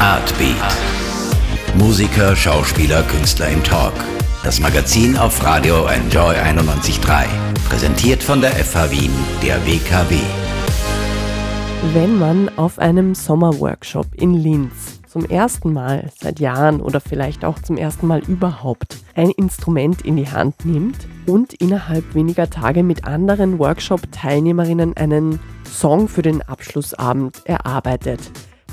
Artbeat. Musiker, Schauspieler, Künstler im Talk. Das Magazin auf Radio Enjoy 91.3. Präsentiert von der FH Wien, der WKW. Wenn man auf einem Sommerworkshop in Linz zum ersten Mal seit Jahren oder vielleicht auch zum ersten Mal überhaupt ein Instrument in die Hand nimmt und innerhalb weniger Tage mit anderen Workshop-Teilnehmerinnen einen Song für den Abschlussabend erarbeitet,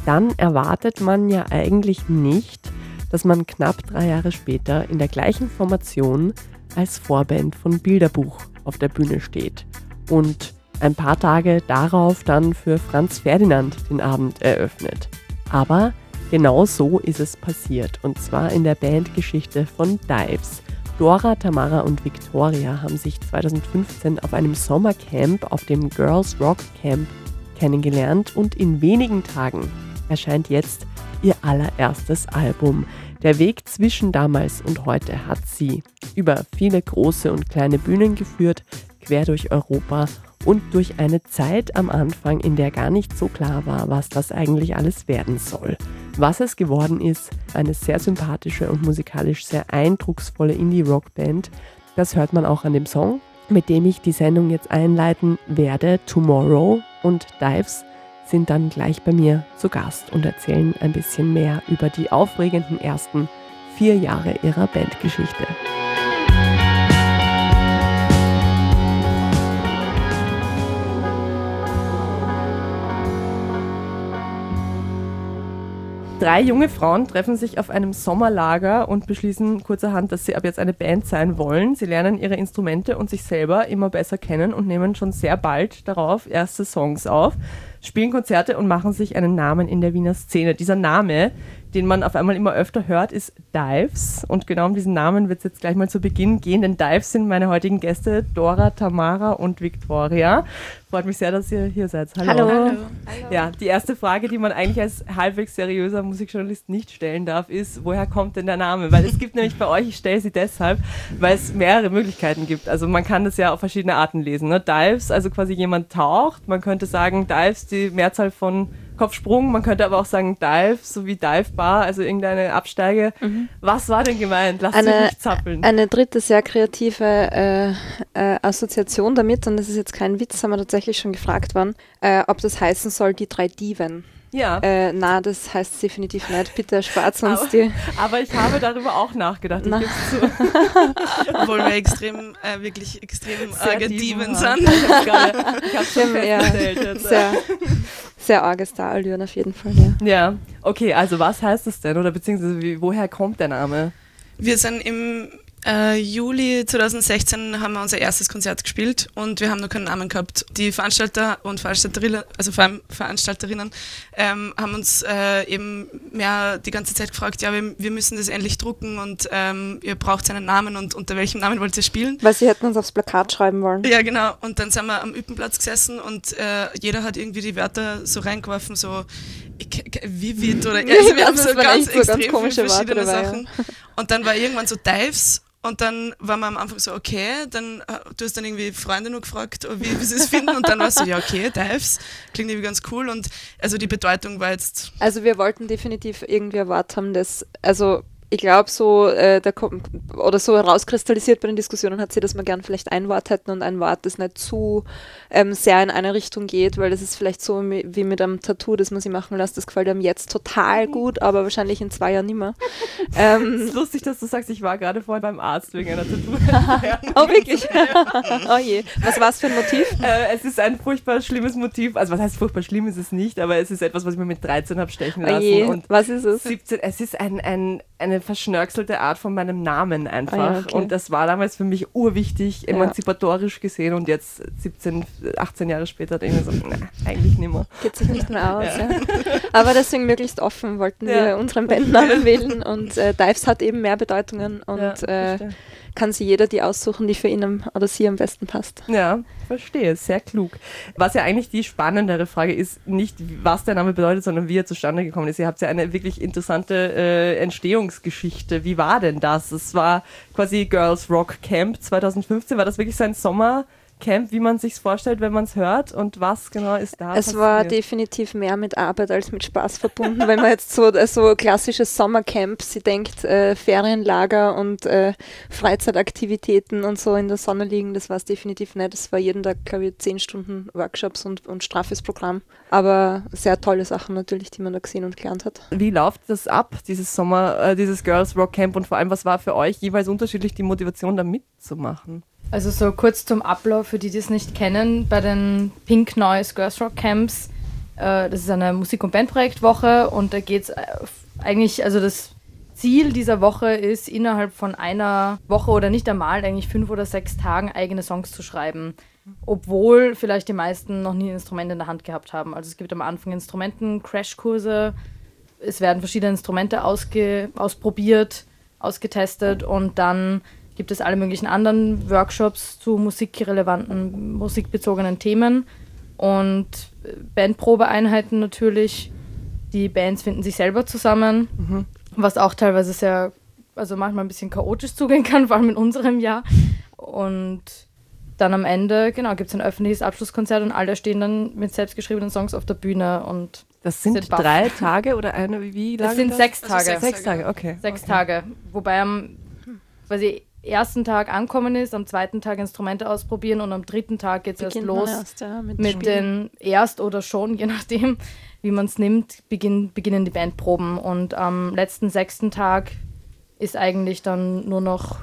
dann erwartet man ja eigentlich nicht, dass man knapp drei Jahre später in der gleichen Formation als Vorband von Bilderbuch auf der Bühne steht und ein paar Tage darauf dann für Franz Ferdinand den Abend eröffnet. Aber genau so ist es passiert und zwar in der Bandgeschichte von Dives. Dora, Tamara und Victoria haben sich 2015 auf einem Sommercamp auf dem Girls Rock Camp kennengelernt und in wenigen Tagen erscheint jetzt ihr allererstes Album. Der Weg zwischen damals und heute hat sie über viele große und kleine Bühnen geführt, quer durch Europa und durch eine Zeit am Anfang, in der gar nicht so klar war, was das eigentlich alles werden soll. Was es geworden ist, eine sehr sympathische und musikalisch sehr eindrucksvolle Indie-Rock-Band, das hört man auch an dem Song, mit dem ich die Sendung jetzt einleiten werde, Tomorrow und Dives sind dann gleich bei mir zu Gast und erzählen ein bisschen mehr über die aufregenden ersten vier Jahre ihrer Bandgeschichte. Drei junge Frauen treffen sich auf einem Sommerlager und beschließen kurzerhand, dass sie ab jetzt eine Band sein wollen. Sie lernen ihre Instrumente und sich selber immer besser kennen und nehmen schon sehr bald darauf erste Songs auf, spielen Konzerte und machen sich einen Namen in der Wiener Szene. Dieser Name, den man auf einmal immer öfter hört, ist Dives. Und genau um diesen Namen wird es jetzt gleich mal zu Beginn gehen, denn Dives sind meine heutigen Gäste Dora, Tamara und Victoria. Freut mich sehr, dass ihr hier seid. Hallo. Hallo. Hallo. Ja, die erste Frage, die man eigentlich als halbwegs seriöser Musikjournalist nicht stellen darf, ist, woher kommt denn der Name? Weil es gibt nämlich bei euch, ich stelle sie deshalb, weil es mehrere Möglichkeiten gibt. Also man kann das ja auf verschiedene Arten lesen. Ne? Dives, also quasi jemand taucht. Man könnte sagen, Dives, die Mehrzahl von Kopfsprung, man könnte aber auch sagen Dive, so wie Dive Bar, also irgendeine Absteige. Mhm. Was war denn gemeint? Lass eine, mich zappeln. Eine dritte sehr kreative äh, äh, Assoziation damit, und das ist jetzt kein Witz, haben wir tatsächlich schon gefragt worden, äh, ob das heißen soll, die drei Diven. Ja. Äh, na, das heißt definitiv nicht. Bitte spart uns aber, die. Aber ich habe darüber auch nachgedacht. Na. Obwohl wir extrem, äh, wirklich extrem arge Diven sind. Ich habe schon festgestellt. Ja, sehr, sehr arge Starallüren auf jeden Fall, ja. Ja, okay, also was heißt das denn? Oder beziehungsweise wie, woher kommt der Name? Wir sind im äh, Juli 2016 haben wir unser erstes Konzert gespielt und wir haben noch keinen Namen gehabt. Die Veranstalter und Veranstalterinnen, also Veranstalterinnen, ähm, haben uns äh, eben mehr die ganze Zeit gefragt, ja, wir, wir müssen das endlich drucken und ähm, ihr braucht einen Namen und unter welchem Namen wollt ihr spielen? Weil sie hätten uns aufs Plakat schreiben wollen. Ja, genau. Und dann sind wir am Üppenplatz gesessen und äh, jeder hat irgendwie die Wörter so reingeworfen, so Vivid oder also wir haben so ganz so extrem ganz viele verschiedene dabei, Sachen. Ja. Und dann war irgendwann so Dives und dann war man am Anfang so, okay, dann äh, du hast dann irgendwie Freunde nur gefragt, wie, wie sie es finden und dann war es so, ja, okay, Dives, klingt irgendwie ganz cool und also die Bedeutung war jetzt. Also wir wollten definitiv irgendwie erwartet haben, dass, also ich glaube, so, äh, der, oder so herauskristallisiert bei den Diskussionen hat sie, dass wir gern vielleicht ein Wort hätten und ein Wort, das nicht zu ähm, sehr in eine Richtung geht, weil das ist vielleicht so wie mit einem Tattoo, das man sie machen lässt. Das gefällt einem jetzt total gut, aber wahrscheinlich in zwei Jahren nicht mehr. Ähm, es ist lustig, dass du sagst, ich war gerade vorhin beim Arzt wegen einer Tattoo. oh, wirklich? oh je. Was war es für ein Motiv? Äh, es ist ein furchtbar schlimmes Motiv. Also, was heißt furchtbar schlimm ist es nicht, aber es ist etwas, was ich mir mit 13 habe stechen lassen. Oh je. Und was ist es? 17, es ist ein, ein, eine verschnörkelte Art von meinem Namen einfach. Ah, ja, okay. Und das war damals für mich urwichtig, emanzipatorisch gesehen und jetzt 17, 18 Jahre später denke ich mir so, na, eigentlich nicht mehr. Geht sich nicht mehr aus. Ja. Ja. Aber deswegen möglichst offen wollten wir unseren Bandnamen wählen und äh, Dives hat eben mehr Bedeutungen und äh, kann sich jeder die aussuchen, die für ihn oder sie am besten passt. Ja, verstehe, sehr klug. Was ja eigentlich die spannendere Frage ist, nicht was der Name bedeutet, sondern wie er zustande gekommen ist. Ihr habt ja eine wirklich interessante äh, Entstehungsgeschichte. Wie war denn das? Es war quasi Girls Rock Camp 2015. War das wirklich so ein Sommer? Camp, wie man sich vorstellt, wenn man es hört und was genau ist da? Es passiert? war definitiv mehr mit Arbeit als mit Spaß verbunden, wenn man jetzt so, äh, so klassisches Sommercamp, sie denkt äh, Ferienlager und äh, Freizeitaktivitäten und so in der Sonne liegen, das war es definitiv nicht. Es war jeden Tag, glaube ich, zehn Stunden Workshops und, und straffes Programm, aber sehr tolle Sachen natürlich, die man da gesehen und gelernt hat. Wie läuft das ab, dieses Sommer, äh, dieses Girls Rock Camp und vor allem, was war für euch jeweils unterschiedlich die Motivation, da mitzumachen? Also so kurz zum Ablauf, für die, die es nicht kennen, bei den Pink Noise Girls Rock Camps, äh, das ist eine Musik- und Bandprojektwoche und da geht es äh, eigentlich, also das Ziel dieser Woche ist, innerhalb von einer Woche oder nicht einmal, eigentlich fünf oder sechs Tagen eigene Songs zu schreiben. Obwohl vielleicht die meisten noch nie ein Instrument in der Hand gehabt haben. Also es gibt am Anfang Instrumenten-Crashkurse, es werden verschiedene Instrumente ausprobiert, ausgetestet und dann gibt es alle möglichen anderen Workshops zu musikrelevanten, musikbezogenen Themen und Bandprobeeinheiten natürlich. Die Bands finden sich selber zusammen, mhm. was auch teilweise sehr, also manchmal ein bisschen chaotisch zugehen kann, vor allem in unserem Jahr. Und dann am Ende, genau, gibt es ein öffentliches Abschlusskonzert und alle stehen dann mit selbstgeschriebenen Songs auf der Bühne und das sind, sind drei Tage oder eine, wie lange? Das sind das? sechs Tage. Also sechs, sechs Tage, okay. Sechs okay. Tage. Wobei am quasi ersten Tag ankommen ist, am zweiten Tag Instrumente ausprobieren und am dritten Tag geht es erst los erst, ja, mit, mit den erst oder schon, je nachdem, wie man es nimmt, beginn, beginnen die Bandproben. Und am letzten sechsten Tag ist eigentlich dann nur noch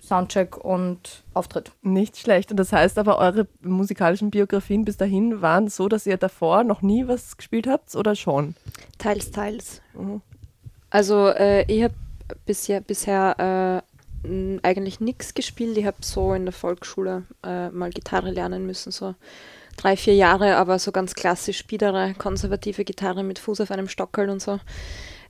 Soundcheck und Auftritt. Nicht schlecht. Und das heißt aber, eure musikalischen Biografien bis dahin waren so, dass ihr davor noch nie was gespielt habt oder schon? Teils, teils. Mhm. Also äh, ich habe bisher, bisher äh, eigentlich nichts gespielt. Ich habe so in der Volksschule äh, mal Gitarre lernen müssen, so drei, vier Jahre, aber so ganz klassisch biedere, konservative Gitarre mit Fuß auf einem Stockel und so.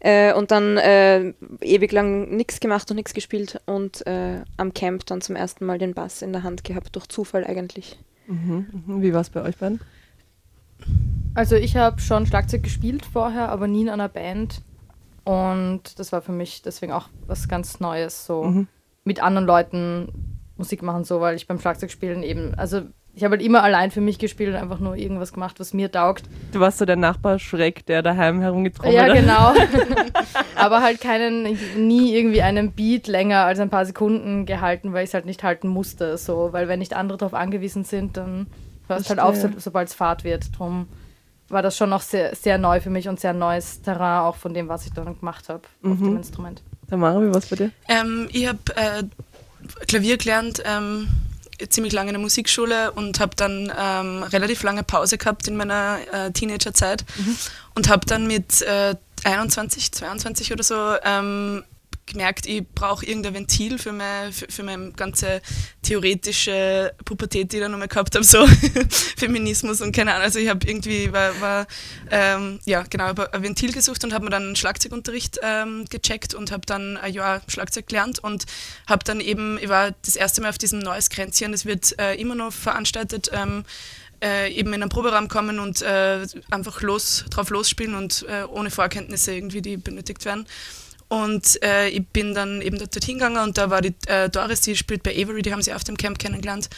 Äh, und dann äh, ewig lang nichts gemacht und nichts gespielt und äh, am Camp dann zum ersten Mal den Bass in der Hand gehabt, durch Zufall eigentlich. Mhm, mhm. Wie war es bei euch beiden? Also ich habe schon Schlagzeug gespielt vorher, aber nie in einer Band. Und das war für mich deswegen auch was ganz Neues, so mhm mit anderen Leuten Musik machen, so, weil ich beim Schlagzeugspielen eben, also ich habe halt immer allein für mich gespielt und einfach nur irgendwas gemacht, was mir taugt. Du warst so der Nachbarschreck, der daheim herumgetrommelt hat. Ja, genau. Aber halt keinen, nie irgendwie einen Beat länger als ein paar Sekunden gehalten, weil ich es halt nicht halten musste. So, weil wenn nicht andere darauf angewiesen sind, dann hörst halt auf, so, sobald es Fahrt wird. Drum war das schon noch sehr, sehr neu für mich und sehr neues Terrain, auch von dem, was ich dann gemacht habe mhm. auf dem Instrument. Tamara, wie war es bei dir? Ähm, ich habe äh, Klavier gelernt, ähm, ziemlich lange in der Musikschule und habe dann ähm, relativ lange Pause gehabt in meiner äh, Teenagerzeit mhm. und habe dann mit äh, 21, 22 oder so ähm, gemerkt, ich brauche irgendein Ventil für, mein, für, für meine ganze theoretische Pubertät, die ich dann nochmal gehabt habe, so Feminismus und keine Ahnung. Also ich habe irgendwie, war, war ähm, ja genau, ein Ventil gesucht und habe mir dann einen Schlagzeugunterricht ähm, gecheckt und habe dann ein Jahr Schlagzeug gelernt und habe dann eben, ich war das erste Mal auf diesem Neues Grenzchen, das wird äh, immer noch veranstaltet, ähm, äh, eben in einen Proberaum kommen und äh, einfach los, drauf losspielen und äh, ohne Vorkenntnisse irgendwie, die benötigt werden. Und äh, ich bin dann eben dort hingegangen und da war die äh, Doris, die spielt bei Avery, die haben sie auf dem Camp kennengelernt.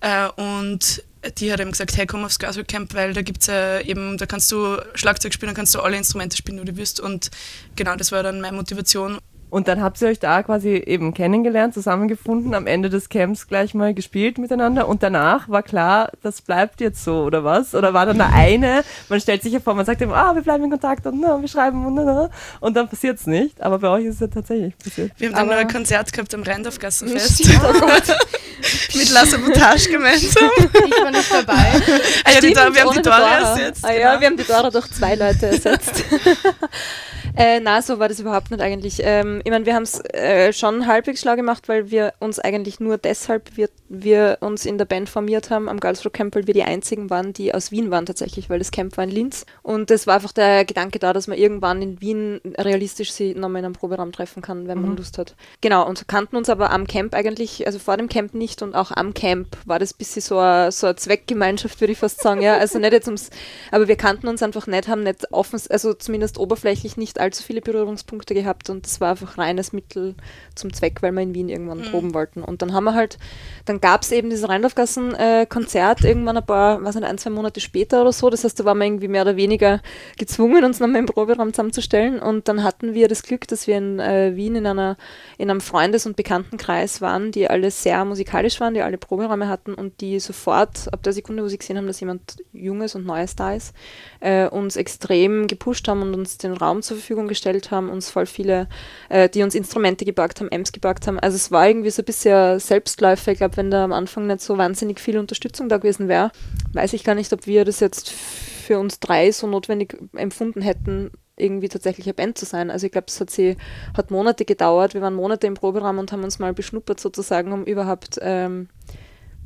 Äh, und die hat eben gesagt, hey, komm aufs Glasgow Camp, weil da gibt's äh, eben, da kannst du Schlagzeug spielen, da kannst du alle Instrumente spielen, die du willst. Und genau, das war dann meine Motivation. Und dann habt ihr euch da quasi eben kennengelernt, zusammengefunden, am Ende des Camps gleich mal gespielt miteinander und danach war klar, das bleibt jetzt so, oder was? Oder war dann der eine, man stellt sich ja vor, man sagt immer, ah, wir bleiben in Kontakt und na, wir schreiben und, na, und dann passiert es nicht. Aber bei euch ist es ja tatsächlich passiert. Wir haben dann Aber ein Konzert gehabt am Rheindorfgassenfest. Mit La Sabotage gemeinsam. Ich war nicht dabei. Ah, ja, die, wir haben die Dora ersetzt. Ah, ja, genau. wir haben die Dora durch zwei Leute ersetzt. Äh, na, so war das überhaupt nicht eigentlich. Ähm, ich meine, wir haben es äh, schon halbwegs schlau gemacht, weil wir uns eigentlich nur deshalb, wir, wir uns in der Band formiert haben am Girls Rock Camp, weil wir die einzigen waren, die aus Wien waren tatsächlich, weil das Camp war in Linz. Und es war einfach der Gedanke da, dass man irgendwann in Wien realistisch sie nochmal in einem Proberaum treffen kann, wenn man mhm. Lust hat. Genau, und kannten uns aber am Camp eigentlich, also vor dem Camp nicht und auch am Camp war das ein bisschen so eine, so eine Zweckgemeinschaft, würde ich fast sagen. Ja, also nicht jetzt ums, aber wir kannten uns einfach nicht, haben nicht offen, also zumindest oberflächlich nicht allzu viele Berührungspunkte gehabt und es war einfach reines Mittel zum Zweck, weil wir in Wien irgendwann mhm. proben wollten. Und dann haben wir halt, dann gab es eben dieses Rheindorfgassen-Konzert äh, irgendwann ein paar, was nicht, ein, zwei Monate später oder so. Das heißt, da waren wir irgendwie mehr oder weniger gezwungen, uns nochmal im Proberaum zusammenzustellen. Und dann hatten wir das Glück, dass wir in äh, Wien in, einer, in einem Freundes- und Bekanntenkreis waren, die alle sehr musikalisch waren, die alle Proberäume hatten und die sofort ab der Sekunde, wo sie gesehen haben, dass jemand Junges und Neues da ist, äh, uns extrem gepusht haben und uns den Raum zur Verfügung gestellt haben, uns voll viele, äh, die uns Instrumente geborgt haben, Amps geborgt haben. Also es war irgendwie so ein bisschen Selbstläufer. Ich glaube, wenn da am Anfang nicht so wahnsinnig viel Unterstützung da gewesen wäre, weiß ich gar nicht, ob wir das jetzt für uns drei so notwendig empfunden hätten, irgendwie tatsächlich eine Band zu sein. Also ich glaube, es hat sie hat Monate gedauert. Wir waren Monate im Proberaum und haben uns mal beschnuppert sozusagen, um überhaupt ähm,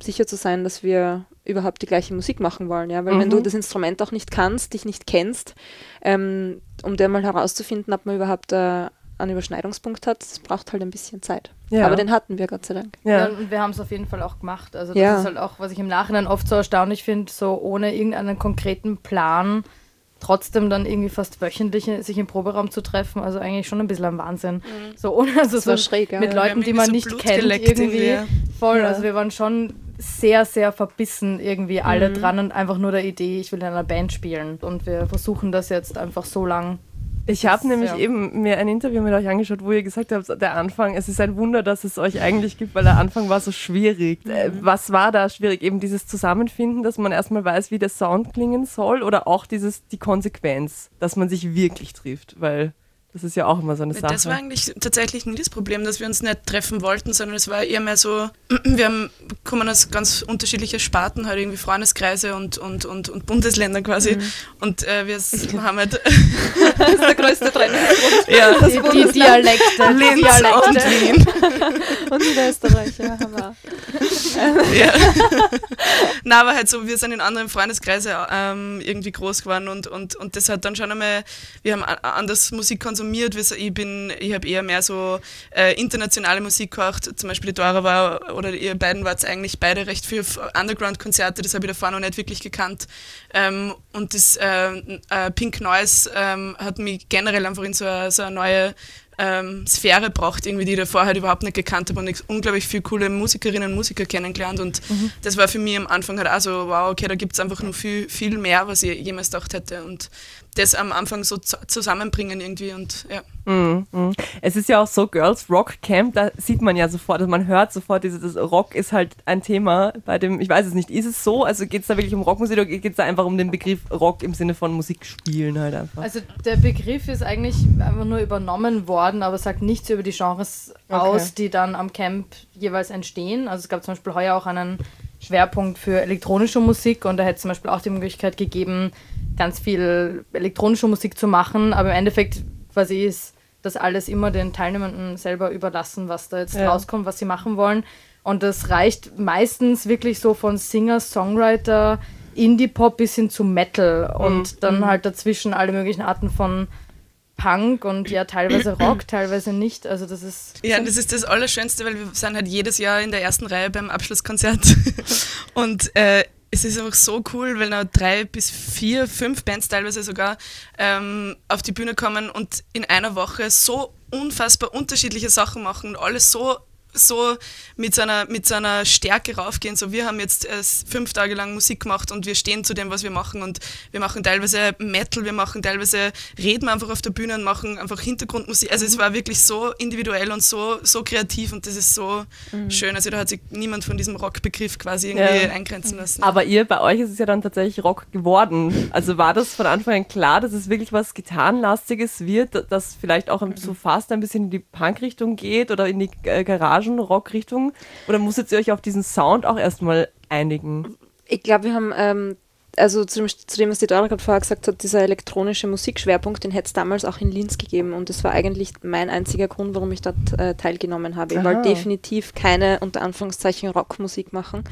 sicher zu sein, dass wir überhaupt die gleiche Musik machen wollen. Ja? Weil mhm. wenn du mhm. das Instrument auch nicht kannst, dich nicht kennst, ähm, um dir mal herauszufinden, ob man überhaupt äh, einen Überschneidungspunkt hat, das braucht halt ein bisschen Zeit. Ja. Aber den hatten wir, Gott sei Dank. Ja, ja und wir haben es auf jeden Fall auch gemacht. Also das ja. ist halt auch, was ich im Nachhinein oft so erstaunlich finde, so ohne irgendeinen konkreten Plan trotzdem dann irgendwie fast wöchentlich sich im Proberaum zu treffen, also eigentlich schon ein bisschen ein Wahnsinn. Mhm. So ohne also so schräg, ja. mit Leuten, die man so nicht Blut kennt irgendwie. Voll, ja. also wir waren schon sehr, sehr verbissen irgendwie alle mhm. dran und einfach nur der Idee, ich will in einer Band spielen. Und wir versuchen das jetzt einfach so lang ich habe nämlich ja. eben mir ein Interview mit euch angeschaut, wo ihr gesagt habt, der Anfang, es ist ein Wunder, dass es euch eigentlich gibt, weil der Anfang war so schwierig. Äh, mhm. Was war da schwierig? Eben dieses Zusammenfinden, dass man erstmal weiß, wie der Sound klingen soll oder auch dieses, die Konsequenz, dass man sich wirklich trifft, weil das ist ja auch immer so eine Sache. Das war eigentlich tatsächlich nie das Problem, dass wir uns nicht treffen wollten, sondern es war eher mehr so, wir haben, kommen aus ganz unterschiedlichen Sparten, halt irgendwie Freundeskreise und, und, und, und Bundesländer quasi. Mhm. Und äh, wir haben halt. das ist der größte Trennungsgrund. Ja, die, die Dialekte. Linz Dialekte. und Wien. und Niederösterreich, ja, haben wir. ja. Na, aber halt so, wir sind in anderen Freundeskreisen ähm, irgendwie groß geworden und, und, und das hat dann schon einmal, wir haben anders Musik konsumiert konsumiert. Ich ich habe eher mehr so äh, internationale Musik gehört. Zum Beispiel Dora war, oder ihr beiden wart eigentlich beide recht viel Underground-Konzerte, das habe ich davor noch nicht wirklich gekannt. Ähm, und das äh, äh, Pink Noise ähm, hat mich generell einfach in so eine, so eine neue ähm, Sphäre braucht, irgendwie, die ich davor halt überhaupt nicht gekannt habe und ich unglaublich viele coole Musikerinnen und Musiker kennengelernt und mhm. das war für mich am Anfang halt auch so, wow, okay, da gibt es einfach noch viel, viel mehr, was ich jemals gedacht hätte und das am Anfang so zusammenbringen irgendwie und ja. Mm, mm. Es ist ja auch so, Girls Rock Camp, da sieht man ja sofort, also man hört sofort, dieses Rock ist halt ein Thema bei dem, ich weiß es nicht, ist es so? Also geht es da wirklich um Rockmusik oder geht es da einfach um den Begriff Rock im Sinne von Musik spielen halt einfach? Also der Begriff ist eigentlich einfach nur übernommen worden, aber sagt nichts über die Genres okay. aus, die dann am Camp jeweils entstehen. Also es gab zum Beispiel heuer auch einen Schwerpunkt für elektronische Musik und da hätte es zum Beispiel auch die Möglichkeit gegeben, ganz viel elektronische Musik zu machen, aber im Endeffekt quasi ist das alles immer den Teilnehmenden selber überlassen, was da jetzt ja. rauskommt, was sie machen wollen. Und das reicht meistens wirklich so von Singer, Songwriter, Indie-Pop bis hin zu Metal mhm. und dann mhm. halt dazwischen alle möglichen Arten von Punk und ja teilweise Rock, teilweise nicht. Also das ist. Ja, das ist das Allerschönste, weil wir sind halt jedes Jahr in der ersten Reihe beim Abschlusskonzert. und äh, es ist einfach so cool, weil noch drei bis vier, fünf Bands teilweise sogar ähm, auf die Bühne kommen und in einer Woche so unfassbar unterschiedliche Sachen machen und alles so so mit seiner, mit seiner Stärke raufgehen. So, wir haben jetzt äh, fünf Tage lang Musik gemacht und wir stehen zu dem, was wir machen. Und wir machen teilweise Metal, wir machen teilweise, reden einfach auf der Bühne und machen einfach Hintergrundmusik. Also mhm. es war wirklich so individuell und so, so kreativ und das ist so mhm. schön. Also da hat sich niemand von diesem Rockbegriff quasi irgendwie ja. eingrenzen lassen. Aber ihr, bei euch ist es ja dann tatsächlich Rock geworden. Also war das von Anfang an klar, dass es wirklich was Gitarrenlastiges wird, das vielleicht auch mhm. so fast ein bisschen in die Punk-Richtung geht oder in die äh, Garage Garagen-Rock-Richtung? Oder musstet ihr euch auf diesen Sound auch erstmal einigen? Ich glaube, wir haben, ähm, also zu dem, zu dem, was die Dora gerade vorher gesagt hat, dieser elektronische Musikschwerpunkt, den hätte es damals auch in Linz gegeben. Und das war eigentlich mein einziger Grund, warum ich dort äh, teilgenommen habe. Ich wollte definitiv keine, unter Anführungszeichen, Rockmusik machen.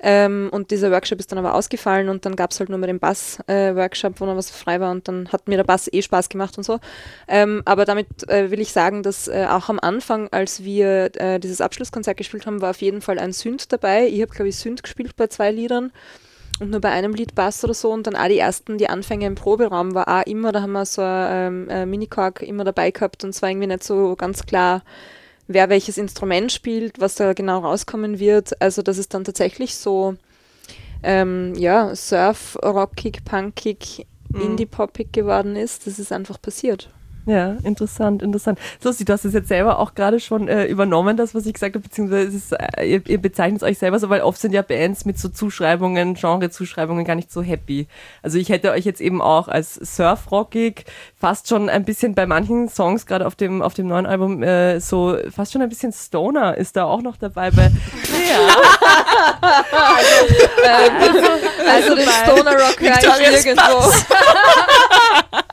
Ähm, und dieser Workshop ist dann aber ausgefallen und dann gab es halt nur mehr den Bass-Workshop, äh, wo noch was frei war und dann hat mir der Bass eh Spaß gemacht und so. Ähm, aber damit äh, will ich sagen, dass äh, auch am Anfang, als wir äh, dieses Abschlusskonzert gespielt haben, war auf jeden Fall ein Synth dabei. Ich habe, glaube ich, Synth gespielt bei zwei Liedern. und nur bei einem Lied passt oder so und dann auch die ersten, die Anfänge im Proberaum war auch immer, da haben wir so ein ähm, Minikorg immer dabei gehabt und es war irgendwie nicht so ganz klar, wer welches Instrument spielt, was da genau rauskommen wird. Also das ist dann tatsächlich so, ähm, ja, Surf, rockig, punkig, mhm. indie-poppig geworden ist. Das ist einfach passiert. Ja, interessant, interessant. Lustig, du hast es jetzt selber auch gerade schon äh, übernommen, das, was ich gesagt habe, beziehungsweise ist, äh, ihr, ihr, bezeichnet es euch selber so, weil oft sind ja Bands mit so Zuschreibungen, Genre-Zuschreibungen gar nicht so happy. Also ich hätte euch jetzt eben auch als Surf-Rockig fast schon ein bisschen bei manchen Songs, gerade auf dem, auf dem neuen Album, äh, so fast schon ein bisschen Stoner ist da auch noch dabei bei. ja. also, also, also, den Stoner-Rock höre ich nirgendwo.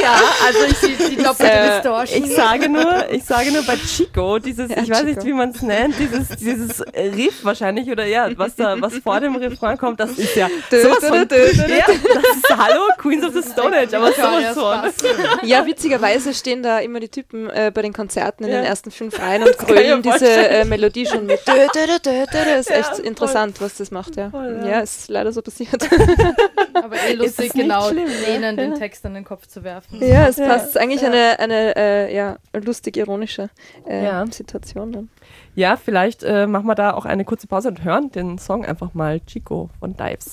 ja, also ich, die doppelte äh, Distortion. Ich sage nur, ich sage nur bei Chico, dieses, ja, ich weiß nicht, wie man es nennt, dieses, dieses Riff wahrscheinlich oder ja, was da, was vor dem Refrain kommt, das ist ja sowas von, ja, das ist Hallo Queens of the Stone Age, aber sowas von. Ja, witzigerweise stehen da immer die Typen äh, bei den Konzerten in ja. den ersten fünf Reihen und grölen diese äh, Melodie schon mit. Das ist echt ja, interessant, was das macht, ja. Voll, ja. ist leider so passiert. Aber eh lustig, genau denen den Text an den Kopf zu werfen. Ja, es passt. Es ist eigentlich eine, eine äh, ja, lustig ironische äh, ja. Situation dann. Ja, vielleicht äh, machen wir da auch eine kurze Pause und hören den Song einfach mal Chico von Dives.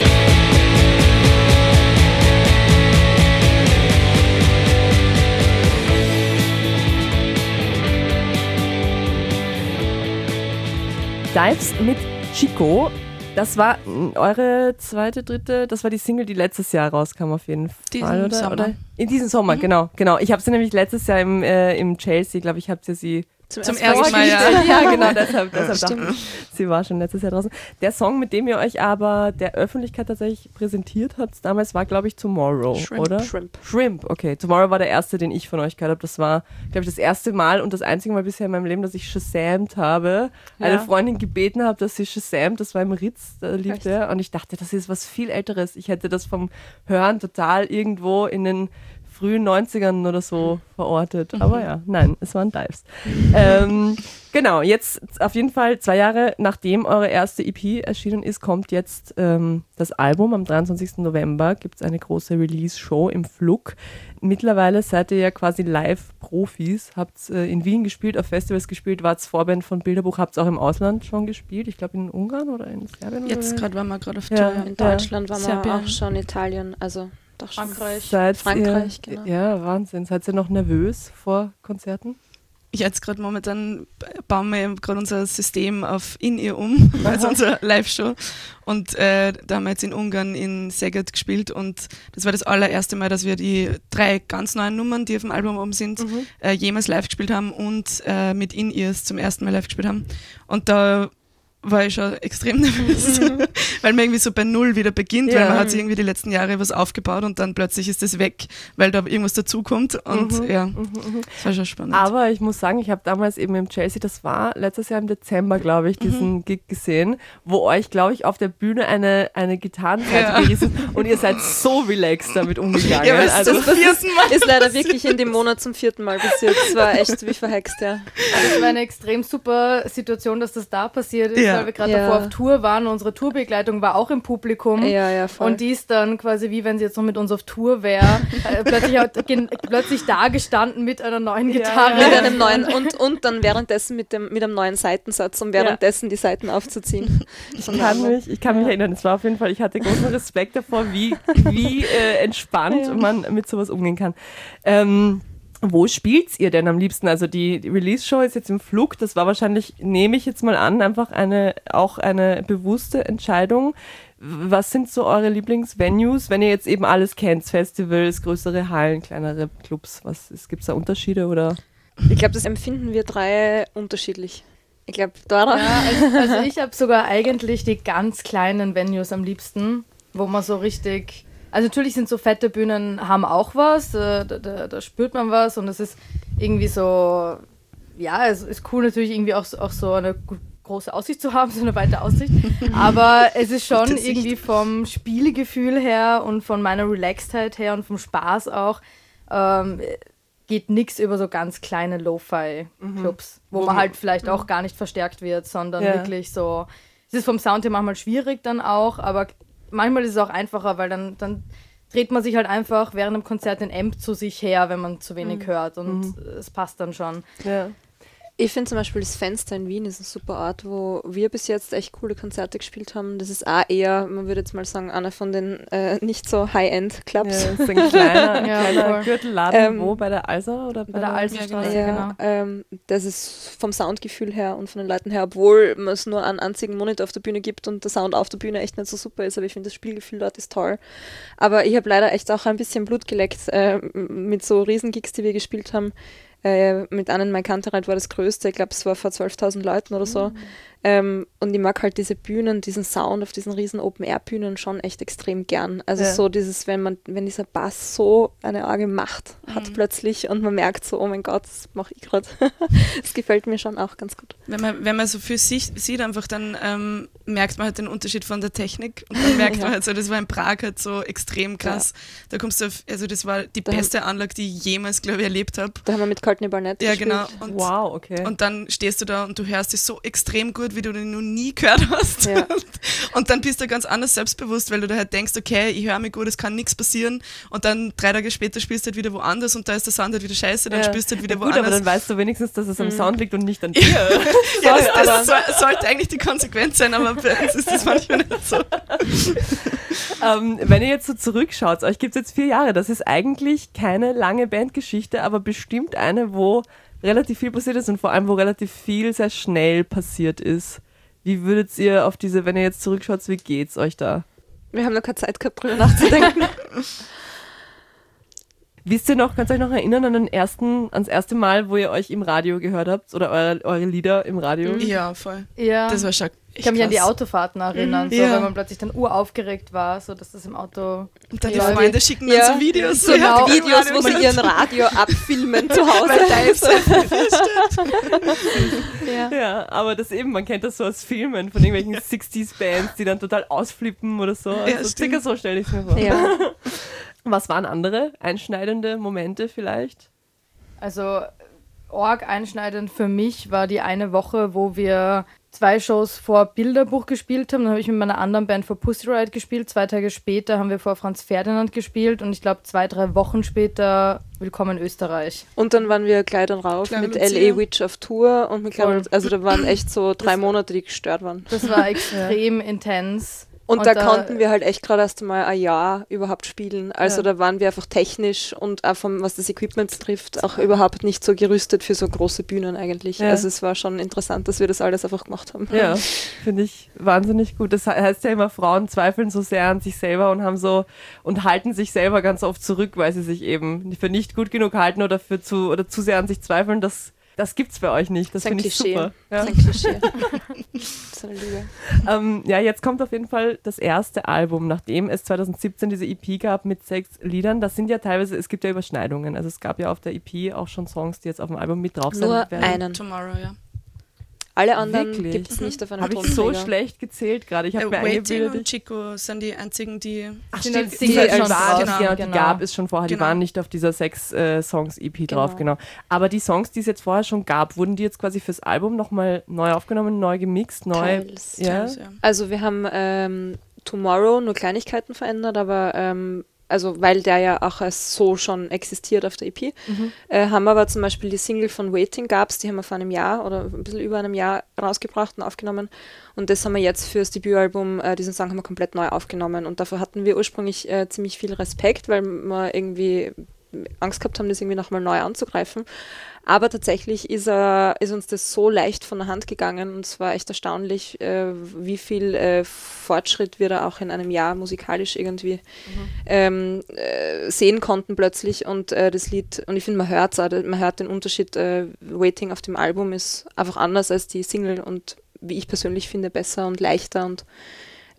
Dives mit Chico das war eure zweite, dritte, das war die Single, die letztes Jahr rauskam auf jeden Diesen Fall, oder? Sommer. oder? In diesem Sommer, mhm. genau, genau. Ich habe sie nämlich letztes Jahr im, äh, im Chelsea, glaube ich, habt ihr sie zum, Zum ersten Mal, ja. ja, genau, deshalb, deshalb dachte ich, sie war schon letztes Jahr draußen. Der Song, mit dem ihr euch aber der Öffentlichkeit tatsächlich präsentiert habt, damals war, glaube ich, Tomorrow, Shrimp, oder? Shrimp. Shrimp, okay. Tomorrow war der erste, den ich von euch gehört habe. Das war, glaube ich, das erste Mal und das einzige Mal bisher in meinem Leben, dass ich Shazamt habe. Ja. Eine Freundin gebeten habe, dass sie Shazamt, das war im Ritz, da lief der. Und ich dachte, das ist was viel Älteres. Ich hätte das vom Hören total irgendwo in den frühen 90ern oder so verortet. Mhm. Aber ja, nein, es waren Dives. ähm, genau, jetzt auf jeden Fall zwei Jahre nachdem eure erste EP erschienen ist, kommt jetzt ähm, das Album. Am 23. November gibt es eine große Release-Show im Flug. Mittlerweile seid ihr ja quasi Live-Profis, habt äh, in Wien gespielt, auf Festivals gespielt, wart Vorband von Bilderbuch, habt es auch im Ausland schon gespielt, ich glaube in Ungarn oder in Serbien? Jetzt gerade waren wir gerade auf Tour. Ja, in Deutschland ja. waren wir auch schon, Italien, also doch Frankreich. Seid Frankreich, ihr, genau. Ja, Wahnsinn. Seid ihr noch nervös vor Konzerten? Jetzt gerade momentan bauen wir gerade unser System auf In-Ear um, also unsere Live-Show. Und äh, da haben wir jetzt in Ungarn in Szeged gespielt und das war das allererste Mal, dass wir die drei ganz neuen Nummern, die auf dem Album oben sind, mhm. äh, jemals live gespielt haben und äh, mit In-Ears zum ersten Mal live gespielt haben. Und da war ich schon extrem nervös, mhm. weil man irgendwie so bei Null wieder beginnt, ja. weil man hat sich irgendwie die letzten Jahre was aufgebaut und dann plötzlich ist das weg, weil da irgendwas dazukommt und mhm. ja, mhm, mhm. das war schon spannend. Aber ich muss sagen, ich habe damals eben im Chelsea, das war letztes Jahr im Dezember, glaube ich, diesen mhm. Gig gesehen, wo euch, glaube ich, auf der Bühne eine, eine Gitarrenseite ja. gerissen und ihr seid so relaxed damit umgegangen. Ja, also, das, das ist, ist, leider wirklich in dem Monat zum vierten Mal passiert. Das war echt wie verhext, ja. Das war eine extrem super Situation, dass das da passiert ist. Ja weil wir gerade ja. davor auf Tour waren. Unsere Tourbegleitung war auch im Publikum. Ja, ja, voll. Und die ist dann quasi wie wenn sie jetzt noch mit uns auf Tour wäre, äh, plötzlich, plötzlich da gestanden mit einer neuen Gitarre. Mit einem neuen und, und dann währenddessen mit, dem, mit einem neuen Seitensatz, um währenddessen die Seiten aufzuziehen. Ich kann mich, ich kann mich erinnern, es war auf jeden Fall, ich hatte großen Respekt davor, wie, wie äh, entspannt man mit sowas umgehen kann. Ähm, wo spielt ihr denn am liebsten? Also die, die Release-Show ist jetzt im Flug, das war wahrscheinlich, nehme ich jetzt mal an, einfach eine, auch eine bewusste Entscheidung. Was sind so eure Lieblingsvenues, wenn ihr jetzt eben alles kennt? Festivals, größere Hallen, kleinere Clubs? Was Gibt es da Unterschiede oder? Ich glaube, das empfinden wir drei unterschiedlich. Ich glaube, Dora. Ja, also, also ich habe sogar eigentlich die ganz kleinen Venues am liebsten, wo man so richtig also natürlich sind so fette Bühnen haben auch was, da, da, da spürt man was und es ist irgendwie so, ja, es ist cool natürlich irgendwie auch, auch so eine große Aussicht zu haben, so eine weite Aussicht. Aber es ist schon irgendwie vom Spielgefühl her und von meiner Relaxedheit her und vom Spaß auch, ähm, geht nichts über so ganz kleine Lo-Fi-Clubs, mhm. wo man halt vielleicht auch gar nicht verstärkt wird, sondern ja. wirklich so. Es ist vom Sound her manchmal schwierig dann auch, aber manchmal ist es auch einfacher, weil dann, dann dreht man sich halt einfach während dem Konzert den Amp zu sich her, wenn man zu wenig mhm. hört und mhm. es passt dann schon. Ja. Ich finde zum Beispiel das Fenster in Wien ist ein super Ort, wo wir bis jetzt echt coole Konzerte gespielt haben. Das ist auch eher, man würde jetzt mal sagen, einer von den äh, nicht so High-End-Clubs. Ja, das ist ein kleiner, ja, kleiner Gürtelladen, ähm, wo? Bei der Alsa oder bei, bei der, der Alserstraße? Ja, genau. Ähm, das ist vom Soundgefühl her und von den Leuten her, obwohl man es nur einen einzigen Monitor auf der Bühne gibt und der Sound auf der Bühne echt nicht so super ist, aber ich finde das Spielgefühl dort ist toll. Aber ich habe leider echt auch ein bisschen Blut geleckt äh, mit so Riesengigs, die wir gespielt haben äh, mit Annen Mai Kantereit war das größte, ich glaube, es war vor 12.000 Leuten oder so. Mhm. Ähm, und ich mag halt diese Bühnen, diesen Sound auf diesen riesen Open-Air-Bühnen schon echt extrem gern. Also ja. so dieses, wenn man, wenn dieser Bass so eine arge Macht hat mhm. plötzlich und man merkt so, oh mein Gott, das mache ich gerade. das gefällt mir schon auch ganz gut. Wenn man, wenn man so für sich sieht, einfach dann ähm, merkt man halt den Unterschied von der Technik und dann merkt ja. man halt so, das war in Prag halt so extrem krass. Ja. Da kommst du auf, also das war die da beste Anlage, die ich jemals, glaube ich, erlebt habe. Da haben wir mit Courtney Barnett Ja, gespielt. genau. Und, wow, okay. Und dann stehst du da und du hörst es so extrem gut, wie du den noch nie gehört hast. Ja. Und dann bist du ganz anders selbstbewusst, weil du da halt denkst, okay, ich höre mich gut, es kann nichts passieren. Und dann drei Tage später spielst du halt wieder woanders und da ist der Sound halt wieder scheiße, dann ja. spielst du halt wieder ja, gut, woanders. aber dann weißt du wenigstens, dass es am mhm. Sound liegt und nicht an dir. ja, das, das soll, sollte eigentlich die Konsequenz sein, aber bei uns ist das manchmal nicht so. ähm, wenn ihr jetzt so zurückschaut, euch gibt es jetzt vier Jahre, das ist eigentlich keine lange Bandgeschichte, aber bestimmt eine, wo relativ viel passiert ist und vor allem, wo relativ viel sehr schnell passiert ist. Wie würdet ihr auf diese, wenn ihr jetzt zurückschaut, wie geht's euch da? Wir haben noch keine Zeit gehabt, drüber nachzudenken. Wisst ihr noch, könnt ihr euch noch erinnern an den ersten, ans erste Mal, wo ihr euch im Radio gehört habt oder eure, eure Lieder im Radio? Ja, voll. Ja. Das war schon ich kann mich an die Autofahrten erinnern, mhm. so, ja. weil man plötzlich dann uraufgeregt war, so dass das im Auto. Und dann die Freunde schicken dann so Videos. So genau. Videos, wo sie ihren Radio abfilmen zu Hause. ja. ja, aber das eben, man kennt das so aus Filmen von irgendwelchen 60s-Bands, die dann total ausflippen oder so. Also ja, circa so stelle ich es mir vor. Ja. Was waren andere einschneidende Momente vielleicht? Also, org einschneidend für mich war die eine Woche, wo wir zwei Shows vor Bilderbuch gespielt haben. Dann habe ich mit meiner anderen Band vor Pussy Riot gespielt. Zwei Tage später haben wir vor Franz Ferdinand gespielt und ich glaube zwei, drei Wochen später Willkommen in Österreich. Und dann waren wir gleich dann rauf Kleine mit LA Witch auf Tour und mit Kleine, also da waren echt so drei das Monate, die gestört waren. Das war extrem intens. Und, und da, da, konnten wir halt echt gerade erst mal ein Jahr überhaupt spielen. Also ja. da waren wir einfach technisch und auch vom, was das Equipment betrifft, auch überhaupt nicht so gerüstet für so große Bühnen eigentlich. Ja. Also es war schon interessant, dass wir das alles einfach gemacht haben. Ja, finde ich wahnsinnig gut. Das heißt ja immer, Frauen zweifeln so sehr an sich selber und haben so und halten sich selber ganz oft zurück, weil sie sich eben für nicht gut genug halten oder für zu oder zu sehr an sich zweifeln. Das das gibt's bei euch nicht. Das, das finde ich super. Ja. Das ist ein Klischee. das ist eine Lüge. Ähm, ja, jetzt kommt auf jeden Fall das erste Album, nachdem es 2017 diese EP gab mit sechs Liedern. Das sind ja teilweise, es gibt ja Überschneidungen. Also es gab ja auf der EP auch schon Songs, die jetzt auf dem Album mit drauf sind. Nur einen. Tomorrow, ja. Alle anderen gibt es nicht auf einer Habe ich so schlecht gezählt gerade. Ich habe äh, mir Waiting und Chico sind die einzigen, die... Ach, die, die, die, die, die, schon war, genau, genau. die gab es schon vorher. Genau. Die waren nicht auf dieser sechs äh, Songs EP genau. drauf, genau. Aber die Songs, die es jetzt vorher schon gab, wurden die jetzt quasi fürs Album nochmal neu aufgenommen, neu gemixt, neu... Teils. Ja? Teils, ja. Also wir haben ähm, Tomorrow nur Kleinigkeiten verändert, aber... Ähm, also weil der ja auch als so schon existiert auf der EP. Mhm. Äh, haben aber zum Beispiel die Single von Waiting gab es, die haben wir vor einem Jahr oder ein bisschen über einem Jahr rausgebracht und aufgenommen. Und das haben wir jetzt fürs Debütalbum, äh, diesen Song haben wir komplett neu aufgenommen. Und dafür hatten wir ursprünglich äh, ziemlich viel Respekt, weil wir irgendwie Angst gehabt haben, das irgendwie nochmal neu anzugreifen. Aber tatsächlich ist, er, ist uns das so leicht von der Hand gegangen und es war echt erstaunlich, äh, wie viel äh, Fortschritt wir da auch in einem Jahr musikalisch irgendwie mhm. ähm, äh, sehen konnten plötzlich und äh, das Lied, und ich finde, man hört es man hört den Unterschied, äh, Waiting auf dem Album ist einfach anders als die Single und wie ich persönlich finde, besser und leichter und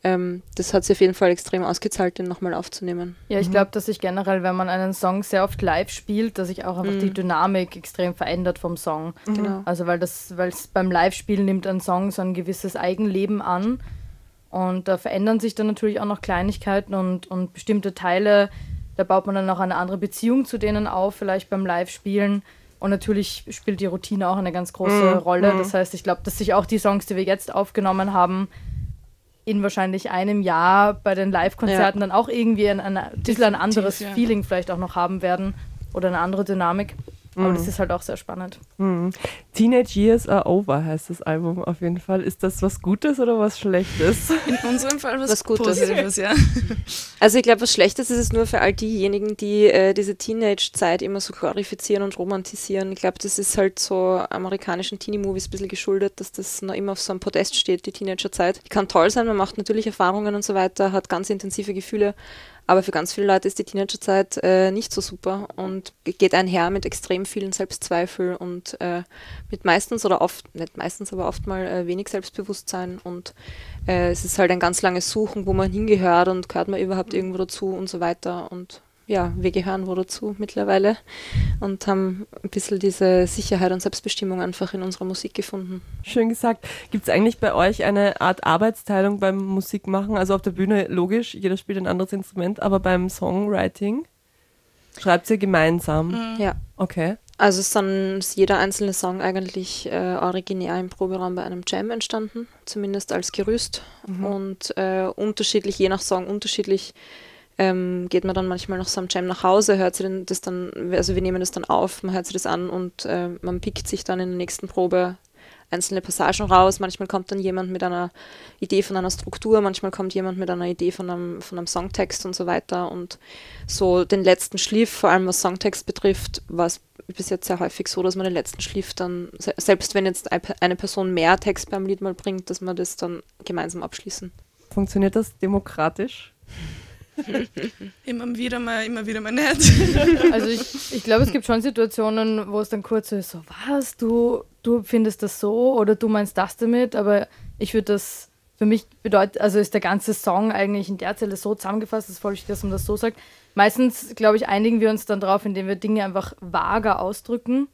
ähm, das hat sich auf jeden Fall extrem ausgezahlt, den nochmal aufzunehmen. Ja, ich mhm. glaube, dass sich generell, wenn man einen Song sehr oft live spielt, dass sich auch einfach mhm. die Dynamik extrem verändert vom Song. Mhm. Genau. Also weil das, weil es beim Live-Spielen nimmt ein Song so ein gewisses Eigenleben an. Und da verändern sich dann natürlich auch noch Kleinigkeiten und, und bestimmte Teile, da baut man dann auch eine andere Beziehung zu denen auf, vielleicht beim Live-Spielen. Und natürlich spielt die Routine auch eine ganz große mhm. Rolle. Mhm. Das heißt, ich glaube, dass sich auch die Songs, die wir jetzt aufgenommen haben, in wahrscheinlich einem Jahr bei den Live-Konzerten ja. dann auch irgendwie ein, ein, ein bisschen ein anderes. Feeling vielleicht auch noch haben werden oder eine andere Dynamik. Aber mhm. das ist halt auch sehr spannend. Mhm. Teenage Years Are Over heißt das Album auf jeden Fall. Ist das was Gutes oder was Schlechtes? In unserem Fall was, was Gutes. Positives, ja. Also ich glaube, was Schlechtes ist es nur für all diejenigen, die äh, diese Teenage-Zeit immer so glorifizieren und romantisieren. Ich glaube, das ist halt so amerikanischen Teenie-Movies ein bisschen geschuldet, dass das noch immer auf so einem Podest steht, die Teenager-Zeit. Die kann toll sein, man macht natürlich Erfahrungen und so weiter, hat ganz intensive Gefühle, aber für ganz viele Leute ist die Teenagerzeit äh, nicht so super und geht einher mit extrem vielen Selbstzweifel und äh, mit meistens oder oft, nicht meistens, aber oft mal äh, wenig Selbstbewusstsein und äh, es ist halt ein ganz langes Suchen, wo man hingehört und gehört man überhaupt irgendwo dazu und so weiter und ja, wir gehören wo dazu mittlerweile und haben ein bisschen diese Sicherheit und Selbstbestimmung einfach in unserer Musik gefunden. Schön gesagt. Gibt es eigentlich bei euch eine Art Arbeitsteilung beim Musikmachen? Also auf der Bühne logisch, jeder spielt ein anderes Instrument, aber beim Songwriting schreibt ihr gemeinsam? Mhm. Ja. Okay. Also ist dann jeder einzelne Song eigentlich äh, originär im Proberaum bei einem Jam entstanden, zumindest als Gerüst mhm. und äh, unterschiedlich, je nach Song unterschiedlich ähm, geht man dann manchmal nach so einem Jam nach Hause, hört sich das dann, also wir nehmen das dann auf, man hört sich das an und äh, man pickt sich dann in der nächsten Probe einzelne Passagen raus. Manchmal kommt dann jemand mit einer Idee von einer Struktur, manchmal kommt jemand mit einer Idee von einem, von einem Songtext und so weiter. Und so den letzten Schliff, vor allem was Songtext betrifft, war es bis jetzt sehr häufig so, dass man den letzten Schliff dann, selbst wenn jetzt eine Person mehr Text beim Lied mal bringt, dass man das dann gemeinsam abschließen. Funktioniert das demokratisch? immer wieder mal, immer wieder mal nicht. Also ich, ich glaube, es gibt schon Situationen, wo es dann kurz so ist, so, was, du, du findest das so oder du meinst das damit, aber ich würde das, für mich bedeutet, also ist der ganze Song eigentlich in der Zelle so zusammengefasst, dass voll dass man das so sagt. Meistens, glaube ich, einigen wir uns dann darauf, indem wir Dinge einfach vager ausdrücken,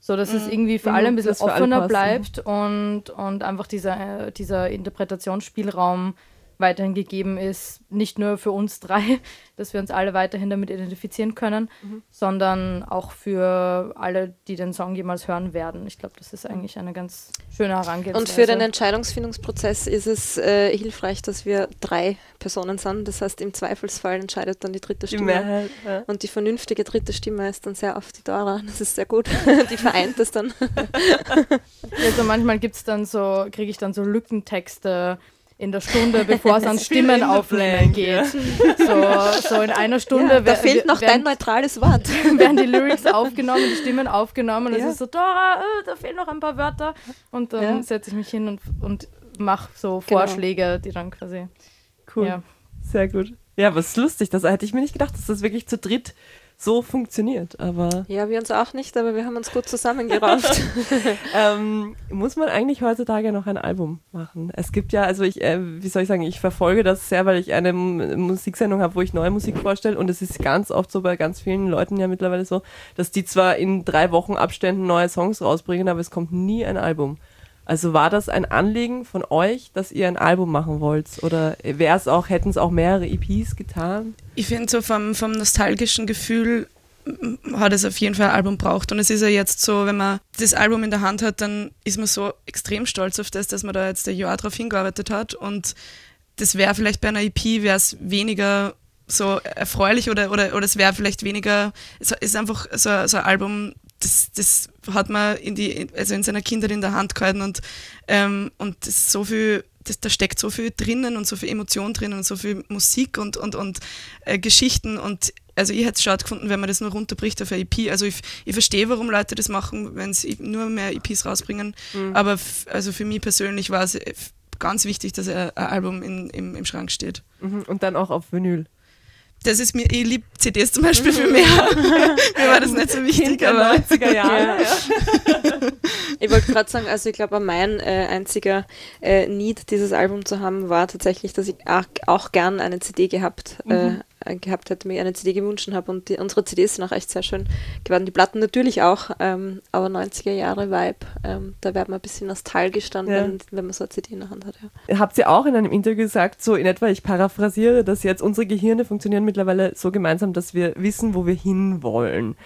so dass mhm. es irgendwie für alle ein mhm. bisschen offener bleibt und, und einfach dieser, dieser Interpretationsspielraum weiterhin gegeben ist, nicht nur für uns drei, dass wir uns alle weiterhin damit identifizieren können, mhm. sondern auch für alle, die den Song jemals hören werden. Ich glaube, das ist mhm. eigentlich eine ganz schöne Herangehensweise. Und für den Entscheidungsfindungsprozess ist es äh, hilfreich, dass wir drei Personen sind. Das heißt, im Zweifelsfall entscheidet dann die dritte Stimme. Die Mehrheit, ja. Und die vernünftige dritte Stimme ist dann sehr oft die Dora. Das ist sehr gut. die vereint es dann. also manchmal gibt es dann so, kriege ich dann so Lückentexte in der Stunde, bevor es an Stimmen aufnehmen geht. So, so in einer Stunde. Ja, da fehlt noch dein neutrales Wort. Werden die Lyrics aufgenommen, die Stimmen aufgenommen. Ja. Es ist so, Dora, oh, da fehlen noch ein paar Wörter. Und dann ja. setze ich mich hin und, und mache so genau. Vorschläge, die dann quasi. Cool. Ja. Sehr gut. Ja, was lustig. Das hätte ich mir nicht gedacht, dass das wirklich zu dritt so funktioniert. Aber ja, wir uns auch nicht, aber wir haben uns gut zusammengerafft. ähm, muss man eigentlich heutzutage noch ein Album machen? Es gibt ja, also ich, äh, wie soll ich sagen, ich verfolge das sehr, weil ich eine Musiksendung habe, wo ich neue Musik vorstelle und es ist ganz oft so bei ganz vielen Leuten ja mittlerweile so, dass die zwar in drei Wochen Abständen neue Songs rausbringen, aber es kommt nie ein Album. Also war das ein Anliegen von euch, dass ihr ein Album machen wollt? Oder wäre es auch, hätten es auch mehrere EPs getan? Ich finde so vom, vom nostalgischen Gefühl hat es auf jeden Fall ein Album braucht. Und es ist ja jetzt so, wenn man das Album in der Hand hat, dann ist man so extrem stolz auf das, dass man da jetzt ein Jahr drauf hingearbeitet hat. Und das wäre vielleicht bei einer EP, wäre es weniger so erfreulich oder, oder, oder es wäre vielleicht weniger, es ist einfach so, so ein Album, das, das hat man in die, also in seiner Kindheit in der Hand gehalten und, ähm, und das so viel, das, da steckt so viel drinnen und so viel Emotion drinnen und so viel Musik und, und, und äh, Geschichten und also ich hätte es schade gefunden, wenn man das nur runterbricht auf eine EP. Also ich, ich verstehe, warum Leute das machen, wenn sie nur mehr EPs rausbringen. Mhm. Aber also für mich persönlich war es äh, ganz wichtig, dass ein, ein Album in, im, im Schrank steht. Mhm. Und dann auch auf Vinyl das ist mir, ich liebe CDs zum Beispiel viel mehr. mir war das nicht so wichtig. Aber 90er Jahre. Ja. Ich wollte gerade sagen, also ich glaube, mein äh, einziger äh, Need, dieses Album zu haben, war tatsächlich, dass ich auch, auch gern eine CD gehabt äh, mhm. äh, gehabt hätte, mir eine CD gewünscht habe und die, unsere CDs sind auch echt sehr schön geworden. Die Platten natürlich auch, ähm, aber 90er Jahre Vibe, ähm, da wird man ein bisschen nostalgisch dann, ja. wenn, wenn, man so eine CD in der Hand hat. Ja. Habt ihr auch in einem Interview gesagt, so in etwa, ich paraphrasiere, dass jetzt unsere Gehirne funktionieren mittlerweile so gemeinsam, dass wir wissen, wo wir hinwollen.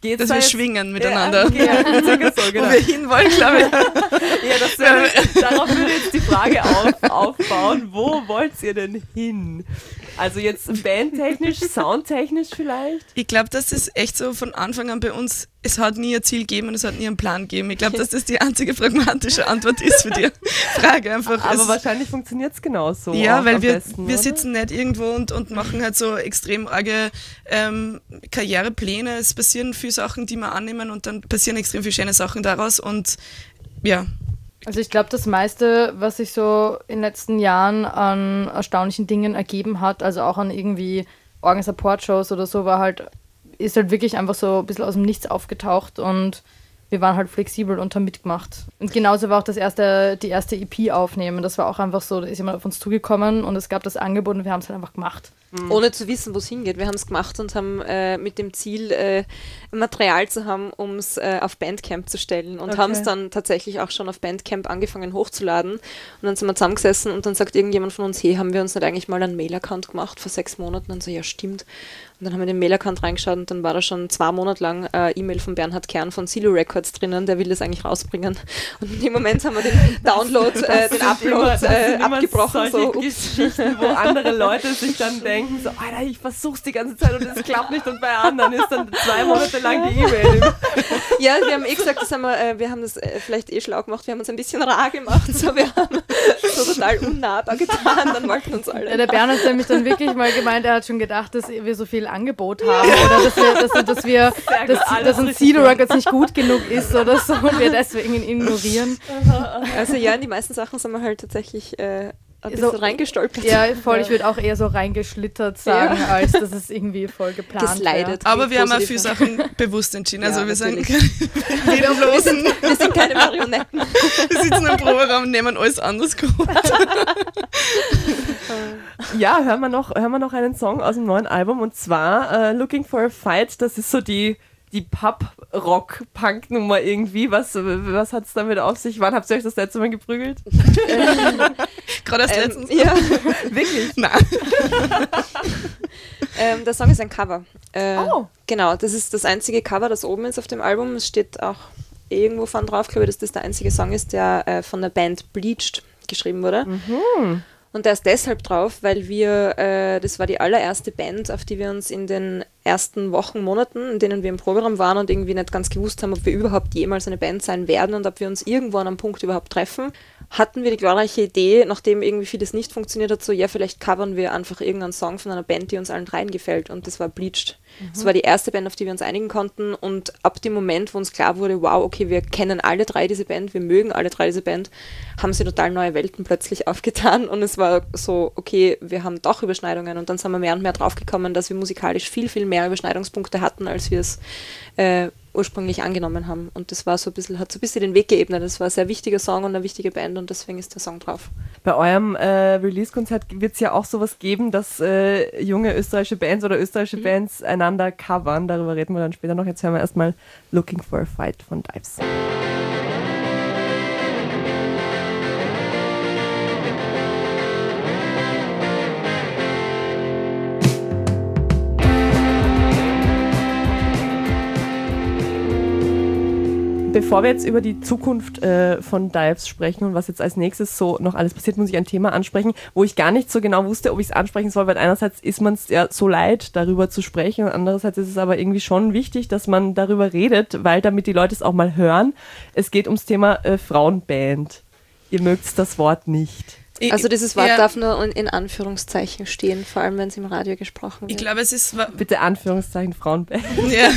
Geht's dass wir schwingen miteinander. Ja, okay, so, genau. Wo wir hinwollen, glaube ich. ja, das wäre, darauf würde jetzt die Frage auf, aufbauen, wo wollt ihr denn hin? Also jetzt bandtechnisch, soundtechnisch vielleicht? Ich glaube, das ist echt so von Anfang an bei uns, es hat nie ein Ziel gegeben und es hat nie einen Plan gegeben. Ich glaube, dass das die einzige pragmatische Antwort ist für die Frage einfach. Aber es, wahrscheinlich funktioniert es genauso. Ja, weil wir, besten, wir sitzen nicht irgendwo und, und machen halt so extrem arge ähm, Karrierepläne. Es passieren viele Sachen, die wir annehmen und dann passieren extrem viele schöne Sachen daraus und ja, also ich glaube, das meiste, was sich so in den letzten Jahren an erstaunlichen Dingen ergeben hat, also auch an irgendwie Organ Support Shows oder so, war halt, ist halt wirklich einfach so ein bisschen aus dem Nichts aufgetaucht und wir waren halt flexibel und haben mitgemacht. Und genauso war auch das erste, die erste EP aufnehmen. Das war auch einfach so, da ist jemand auf uns zugekommen und es gab das Angebot und wir haben es halt einfach gemacht. Mhm. Ohne zu wissen, wo es hingeht. Wir haben es gemacht und haben äh, mit dem Ziel, äh, Material zu haben, um es äh, auf Bandcamp zu stellen. Und okay. haben es dann tatsächlich auch schon auf Bandcamp angefangen hochzuladen. Und dann sind wir zusammengesessen und dann sagt irgendjemand von uns, hey, haben wir uns nicht eigentlich mal einen Mail-Account gemacht vor sechs Monaten? Und so, ja, stimmt. Und dann haben wir den Mail-Account reingeschaut und dann war da schon zwei Monate lang äh, E-Mail von Bernhard Kern von Silo Records drinnen, der will das eigentlich rausbringen. Und in dem Moment haben wir den Download, äh, den Upload immer, äh, abgebrochen. So, Geschichten, wo andere Leute sich dann denken, so, Alter, ich versuch's die ganze Zeit und es klappt nicht und bei anderen ist dann zwei Monate lang die E-Mail. ja, wir haben eh gesagt, das haben wir, äh, wir haben das äh, vielleicht eh schlau gemacht, wir haben uns ein bisschen rar gemacht, so wir haben so total unnahbar getan, dann wollten uns alle. Ja, der Bernhard hat nämlich dann wirklich mal gemeint, er hat schon gedacht, dass wir so viel Angebot haben oder dass wir, dass, dass wir dass, dass uns Cedar Records nicht gut genug ist oder so und wir deswegen ihn ignorieren. Also ja, die meisten Sachen sind wir halt tatsächlich äh, ein bisschen so, reingestolpert. Ja, voll. Ich würde auch eher so reingeschlittert sagen, ja. als dass es irgendwie voll geplant Geslidet. Aber wir haben auch viele Sachen bewusst entschieden. Also ja, wir sind keine wir, sind, wir sind keine Marionetten. wir sitzen im Proberaum und nehmen alles anders gut. ja, hören wir, noch, hören wir noch einen Song aus dem neuen Album und zwar uh, Looking for a Fight. Das ist so die die Pub-Rock-Punk-Nummer irgendwie. Was, was hat es damit auf sich? Wann habt ihr euch das letzte Mal geprügelt? Gerade erst ähm, letztens. Ja. Wirklich? Nein. ähm, der Song ist ein Cover. Äh, oh. Genau, das ist das einzige Cover, das oben ist auf dem Album. Es steht auch irgendwo von drauf, glaube ich, dass das der einzige Song ist, der äh, von der Band Bleached geschrieben wurde. Mhm. Und der ist deshalb drauf, weil wir, äh, das war die allererste Band, auf die wir uns in den ersten Wochen, Monaten, in denen wir im Programm waren und irgendwie nicht ganz gewusst haben, ob wir überhaupt jemals eine Band sein werden und ob wir uns irgendwo an einem Punkt überhaupt treffen, hatten wir die glorreiche Idee, nachdem irgendwie vieles nicht funktioniert hat, so, ja, vielleicht covern wir einfach irgendeinen Song von einer Band, die uns allen dreien gefällt. Und das war Bleached. Mhm. Das war die erste Band, auf die wir uns einigen konnten. Und ab dem Moment, wo uns klar wurde, wow, okay, wir kennen alle drei diese Band, wir mögen alle drei diese Band, haben sie total neue Welten plötzlich aufgetan. Und es war so, okay, wir haben doch Überschneidungen. Und dann sind wir mehr und mehr draufgekommen, dass wir musikalisch viel, viel mehr Überschneidungspunkte hatten, als wir es äh, ursprünglich angenommen haben. Und das war so ein bisschen, hat so ein bisschen den Weg geebnet. Das war ein sehr wichtiger Song und eine wichtige Band und deswegen ist der Song drauf. Bei eurem äh, Release-Konzert wird es ja auch sowas geben, dass äh, junge österreichische Bands oder österreichische mhm. Bands einander covern. Darüber reden wir dann später noch. Jetzt hören wir erstmal Looking for a Fight von Dives. Bevor wir jetzt über die Zukunft äh, von Dives sprechen und was jetzt als nächstes so noch alles passiert, muss ich ein Thema ansprechen, wo ich gar nicht so genau wusste, ob ich es ansprechen soll, weil einerseits ist man es ja so leid, darüber zu sprechen und andererseits ist es aber irgendwie schon wichtig, dass man darüber redet, weil damit die Leute es auch mal hören. Es geht ums Thema äh, Frauenband. Ihr mögt das Wort nicht. Also dieses Wort ja. darf nur in Anführungszeichen stehen, vor allem wenn es im Radio gesprochen wird. Ich glaube, es ist... Bitte Anführungszeichen Frauenband. Ja,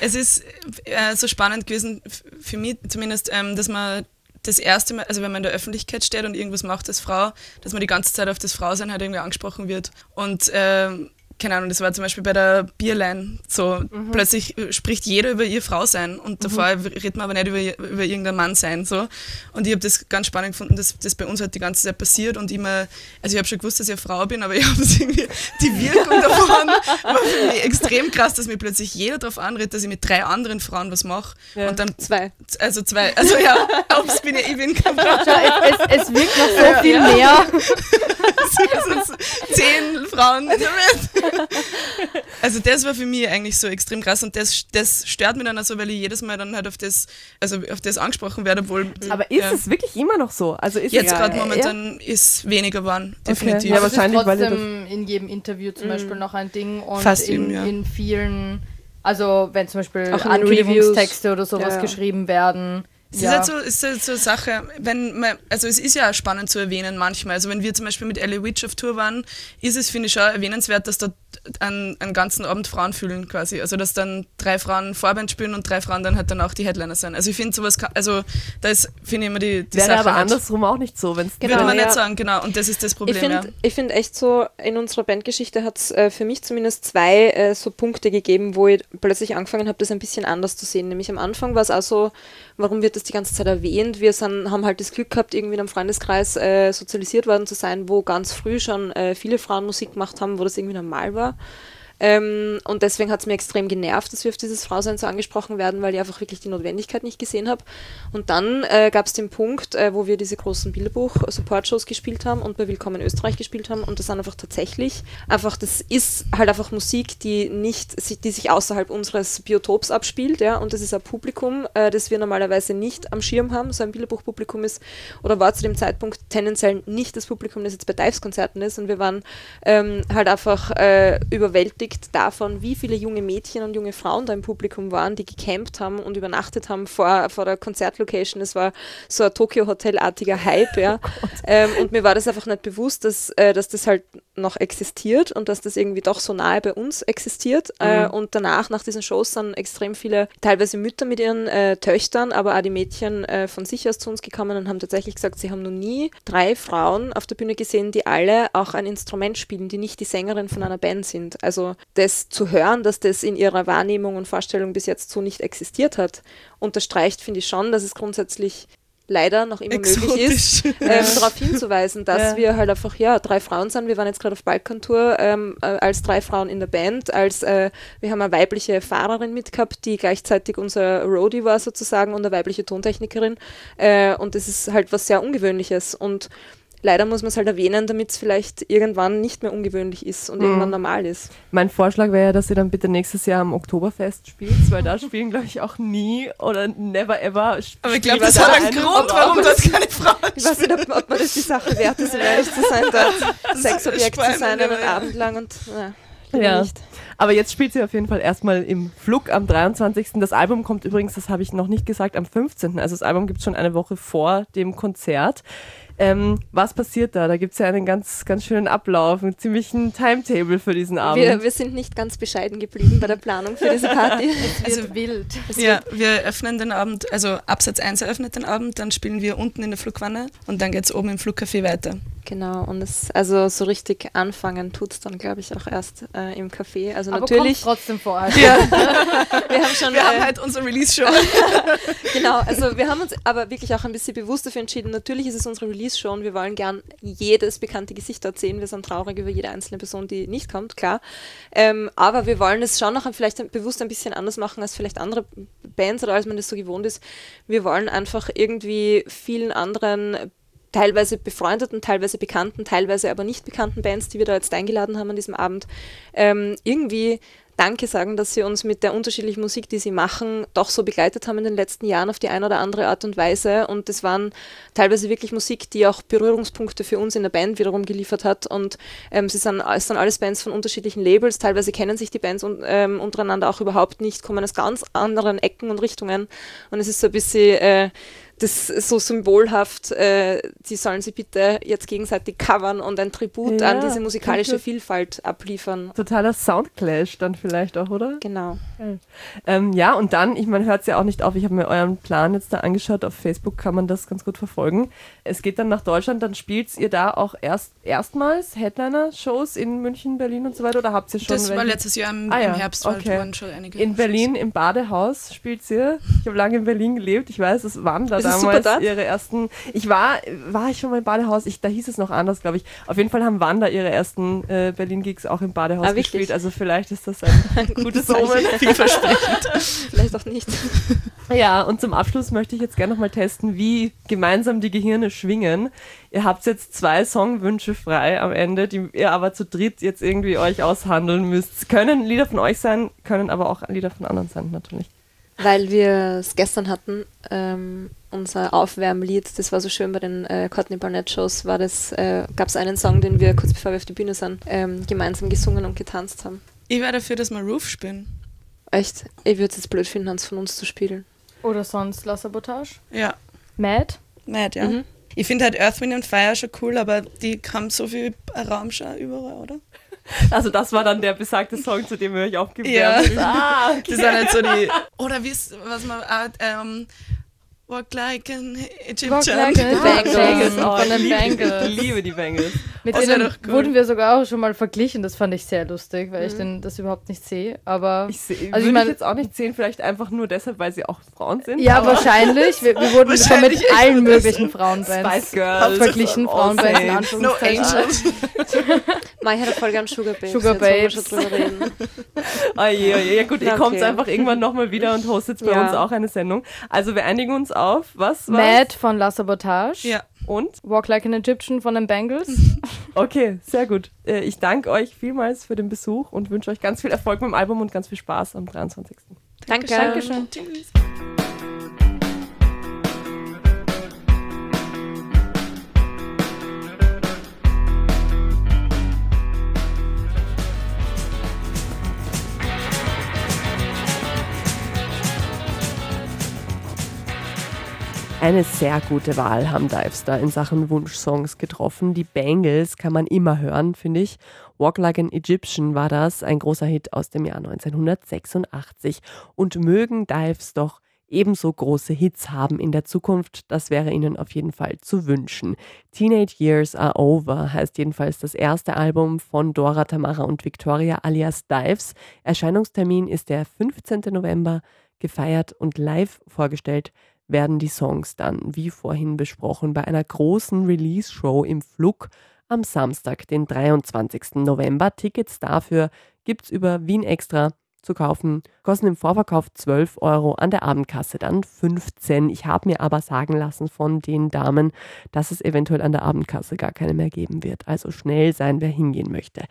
es ist äh, so spannend gewesen, für mich zumindest, ähm, dass man das erste Mal, also wenn man in der Öffentlichkeit steht und irgendwas macht als Frau, dass man die ganze Zeit auf das Frausein halt irgendwie angesprochen wird. Und ähm, keine Ahnung, das war zum Beispiel bei der Bierline so, mhm. plötzlich äh, spricht jeder über ihr Frau sein und mhm. davor redet man aber nicht über, über irgendeinen Mann sein. So. Und ich habe das ganz spannend gefunden, dass das bei uns halt die ganze Zeit passiert und immer, also ich habe schon gewusst, dass ich eine Frau bin, aber ich habe irgendwie, die Wirkung davon war für mich extrem krass, dass mir plötzlich jeder darauf anredet, dass ich mit drei anderen Frauen was mache. Ja. Und dann zwei. Also zwei, also ja, ups, bin ich, ich bin kein. Es, es, wirkt noch so ja, viel ja. mehr. zehn Frauen in der Welt. also das war für mich eigentlich so extrem krass und das, das stört mich dann also, weil ich jedes Mal dann halt auf das, also auf das angesprochen werde, obwohl. Aber ist ja. es wirklich immer noch so? Also ist Jetzt gerade momentan ja. ist weniger geworden, definitiv. Okay. Ja, wahrscheinlich, weil trotzdem in jedem Interview zum mhm. Beispiel noch ein Ding und Fast in, eben, ja. in vielen, also wenn zum Beispiel Ankündigungstexte oder sowas geschrieben werden, es ja. ist halt so, ist halt so eine Sache, wenn man, also es ist ja spannend zu erwähnen manchmal. Also wenn wir zum Beispiel mit Ellie Witch auf Tour waren, ist es, finde ich, schon erwähnenswert, dass dort einen, einen ganzen Abend Frauen fühlen quasi. Also dass dann drei Frauen Vorband spielen und drei Frauen dann halt dann auch die Headliner sein. Also ich finde sowas, also da ist, finde ich immer die, die Wäre Sache aber halt, andersrum auch nicht so, wenn es genau, Würde man ja. nicht sagen, genau. Und das ist das Problem, Ich finde ja. find echt so, in unserer Bandgeschichte hat es äh, für mich zumindest zwei äh, so Punkte gegeben, wo ich plötzlich angefangen habe, das ein bisschen anders zu sehen. Nämlich am Anfang war es auch so, warum wird das die ganze Zeit erwähnt? Wir sind, haben halt das Glück gehabt, irgendwie in einem Freundeskreis äh, sozialisiert worden zu sein, wo ganz früh schon äh, viele Frauen Musik gemacht haben, wo das irgendwie normal war. Ähm, und deswegen hat es mir extrem genervt, dass wir auf dieses Frausein so angesprochen werden, weil ich einfach wirklich die Notwendigkeit nicht gesehen habe. Und dann äh, gab es den Punkt, äh, wo wir diese großen Bilderbuch-Support-Shows gespielt haben und bei Willkommen Österreich gespielt haben. Und das sind einfach tatsächlich, einfach, das ist halt einfach Musik, die nicht, die sich außerhalb unseres Biotops abspielt, ja. Und das ist ein Publikum, äh, das wir normalerweise nicht am Schirm haben. So ein Bilderbuch-Publikum ist oder war zu dem Zeitpunkt tendenziell nicht das Publikum, das jetzt bei Dives-Konzerten ist. Und wir waren ähm, halt einfach äh, überwältigt überzeugt davon, wie viele junge Mädchen und junge Frauen da im Publikum waren, die gecampt haben und übernachtet haben vor, vor der Konzertlocation. Es war so ein Tokyo-Hotel-artiger Hype, ja. Oh ähm, und mir war das einfach nicht bewusst, dass, äh, dass das halt noch existiert und dass das irgendwie doch so nahe bei uns existiert. Äh, mhm. Äh, und danach, nach diesen Shows, sind extrem viele, teilweise Mütter mit ihren äh, Töchtern, aber auch die Mädchen äh, von sich aus zu uns gekommen und haben tatsächlich gesagt, sie haben noch nie drei Frauen auf der Bühne gesehen, die alle auch ein Instrument spielen, die nicht die Sängerin von einer Band sind. Also das zu hören, dass das in ihrer Wahrnehmung und Vorstellung bis jetzt so nicht existiert hat, unterstreicht, finde ich schon, dass es grundsätzlich leider noch immer Exotisch. möglich ist, ähm, darauf hinzuweisen, dass ja. wir halt einfach, ja, drei Frauen sind. Wir waren jetzt gerade auf Balkantour ähm, äh, als drei Frauen in der Band, als äh, wir haben eine weibliche Fahrerin mitgehabt, die gleichzeitig unser Roadie war sozusagen und eine weibliche Tontechnikerin. Äh, und das ist halt was sehr Ungewöhnliches. Und leider muss man es halt erwähnen, damit es vielleicht irgendwann nicht mehr ungewöhnlich ist und mhm. irgendwann normal ist. Mein Vorschlag wäre ja, dass ihr dann bitte nächstes Jahr am Oktoberfest spielt, weil da spielen, glaube ich, auch nie oder never ever. Aber ich glaube, das hat einen Grund, warum das keine Frauen Ich weiß nicht, ob, ob man das die Sache wert ist, um ehrlich zu sein, dort Sexobjekt zu sein einen Abend lang und na, ja. nicht. Aber jetzt spielt sie auf jeden Fall erstmal im Flug am 23. Das Album kommt übrigens, das habe ich noch nicht gesagt, am 15. Also das Album gibt es schon eine Woche vor dem Konzert. Ähm, was passiert da? Da gibt es ja einen ganz, ganz schönen Ablauf, einen ziemlichen Timetable für diesen Abend. Wir, wir sind nicht ganz bescheiden geblieben bei der Planung für diese Party. also wild. ja, wir öffnen den Abend, also Absatz 1 eröffnet den Abend, dann spielen wir unten in der Flugwanne und dann geht es oben im Flugcafé weiter. Genau, und es, also so richtig anfangen tut es dann, glaube ich, auch erst äh, im Café. Also aber natürlich. trotzdem vorher. Ja. wir haben schon. Wir äh, haben halt unsere Release-Show. genau, also wir haben uns aber wirklich auch ein bisschen bewusst dafür entschieden. Natürlich ist es unsere Release-Show und wir wollen gern jedes bekannte Gesicht dort sehen. Wir sind traurig über jede einzelne Person, die nicht kommt, klar. Ähm, aber wir wollen es schon noch vielleicht bewusst ein bisschen anders machen als vielleicht andere Bands oder als man das so gewohnt ist. Wir wollen einfach irgendwie vielen anderen teilweise befreundeten, teilweise bekannten, teilweise aber nicht bekannten Bands, die wir da jetzt eingeladen haben an diesem Abend, ähm, irgendwie Danke sagen, dass sie uns mit der unterschiedlichen Musik, die sie machen, doch so begleitet haben in den letzten Jahren auf die eine oder andere Art und Weise. Und das waren teilweise wirklich Musik, die auch Berührungspunkte für uns in der Band wiederum geliefert hat. Und ähm, sie sind, es sind alles Bands von unterschiedlichen Labels. Teilweise kennen sich die Bands un, ähm, untereinander auch überhaupt nicht, kommen aus ganz anderen Ecken und Richtungen. Und es ist so ein bisschen äh, das so symbolhaft, äh, die sollen sie bitte jetzt gegenseitig covern und ein Tribut ja, an diese musikalische Vielfalt abliefern. Totaler Soundclash dann vielleicht auch, oder? Genau. Ähm, ja, und dann, ich meine, hört es ja auch nicht auf, ich habe mir euren Plan jetzt da angeschaut, auf Facebook kann man das ganz gut verfolgen. Es geht dann nach Deutschland, dann spielt ihr da auch erst erstmals Headliner-Shows in München, Berlin und so weiter, oder habt ihr schon Das war letztes Jahr im, ah, ja. im Herbst, okay. waren schon einige In Berlin im Badehaus spielt ihr. Ich habe lange in Berlin gelebt, ich weiß, es waren da damals ihre ersten. Ich war, war ich schon mal im Badehaus? Ich, da hieß es noch anders, glaube ich. Auf jeden Fall haben Wanda ihre ersten äh, Berlin-Gigs auch im Badehaus ah, gespielt. Also vielleicht ist das ein, ein gutes Omen. Vielversprechend. vielleicht auch nicht. Ja, und zum Abschluss möchte ich jetzt gerne nochmal testen, wie gemeinsam die Gehirne schwingen. Ihr habt jetzt zwei Songwünsche frei am Ende, die ihr aber zu dritt jetzt irgendwie euch aushandeln müsst. Können Lieder von euch sein, können aber auch Lieder von anderen sein, natürlich. Weil wir es gestern hatten, ähm, unser Aufwärmlied, das war so schön bei den äh, Courtney Barnett Shows, war das, äh, gab es einen Song, den wir kurz bevor wir auf die Bühne sind, ähm, gemeinsam gesungen und getanzt haben. Ich wäre dafür, dass wir Roof spielen. Echt? Ich würde es jetzt blöd finden, eins von uns zu spielen. Oder sonst La Sabotage? Ja. Mad? Mad, ja. Mhm. Ich finde halt Earth, Wind and Fire schon cool, aber die haben so viel Raum schon überall, oder? Also das war dann der besagte Song, zu dem wir euch aufgewärmt ja. Ah, okay. Das sind halt so die... Oder wie was man... Äh, ähm, Walk like an Egyptian. Walk like Bangles. Oh, von den Bangles. Ich liebe die Bangles. Mit das denen cool. wurden wir sogar auch schon mal verglichen. Das fand ich sehr lustig, weil mhm. ich denn das überhaupt nicht sehe. Aber ich seh, also ich, mein, ich jetzt auch nicht sehen, vielleicht einfach nur deshalb, weil sie auch Frauen sind. Ja, wahrscheinlich. Wir, wir wurden schon mit allen möglichen Frauenbands Spice Girls verglichen. Frauenbands in Anführungszeichen. No Angels. Mai hat voll gern Sugar Babes. Sugar Babes. oh je, oh je. Ja gut, ihr okay. kommt einfach irgendwann nochmal wieder und hostet bei ja. uns auch eine Sendung. Also wir einigen uns auf. Was? was? Mad von La Sabotage. Ja. Und? Walk Like an Egyptian von den Bengals. okay, sehr gut. Äh, ich danke euch vielmals für den Besuch und wünsche euch ganz viel Erfolg mit dem Album und ganz viel Spaß am 23. Danke. Dankeschön. Tschüss. Eine sehr gute Wahl haben Dives da in Sachen Wunschsongs getroffen. Die Bangles kann man immer hören, finde ich. Walk Like an Egyptian war das, ein großer Hit aus dem Jahr 1986. Und mögen Dives doch ebenso große Hits haben in der Zukunft, das wäre ihnen auf jeden Fall zu wünschen. Teenage Years Are Over heißt jedenfalls das erste Album von Dora Tamara und Victoria alias Dives. Erscheinungstermin ist der 15. November, gefeiert und live vorgestellt werden die Songs dann, wie vorhin besprochen, bei einer großen Release-Show im Flug am Samstag, den 23. November. Tickets dafür gibt es über Wien Extra zu kaufen. Kosten im Vorverkauf 12 Euro, an der Abendkasse dann 15. Ich habe mir aber sagen lassen von den Damen, dass es eventuell an der Abendkasse gar keine mehr geben wird. Also schnell sein, wer hingehen möchte.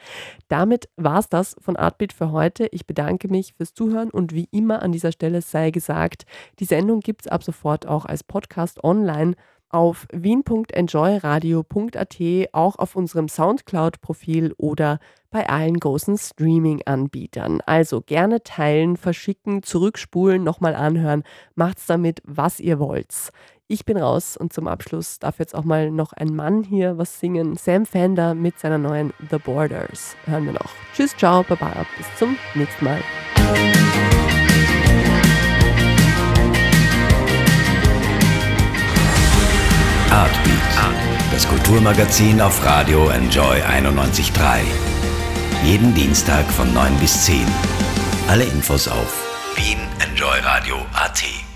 Damit war es das von Artbeat für heute. Ich bedanke mich fürs Zuhören und wie immer an dieser Stelle sei gesagt, die Sendung gibt es ab sofort auch als Podcast online auf wien.enjoyradio.at, auch auf unserem Soundcloud-Profil oder bei allen großen Streaming-Anbietern. Also gerne teilen, verschicken, zurückspulen, nochmal anhören. Macht's damit, was ihr wollt. Ich bin raus und zum Abschluss darf jetzt auch mal noch ein Mann hier was singen. Sam Fender mit seiner neuen The Borders. Hören wir noch. Tschüss, ciao, baba, bis zum nächsten Mal. Artbeat, das Kulturmagazin auf Radio Enjoy 91.3. Jeden Dienstag von 9 bis 10. Alle Infos auf wienenjoyradio.at.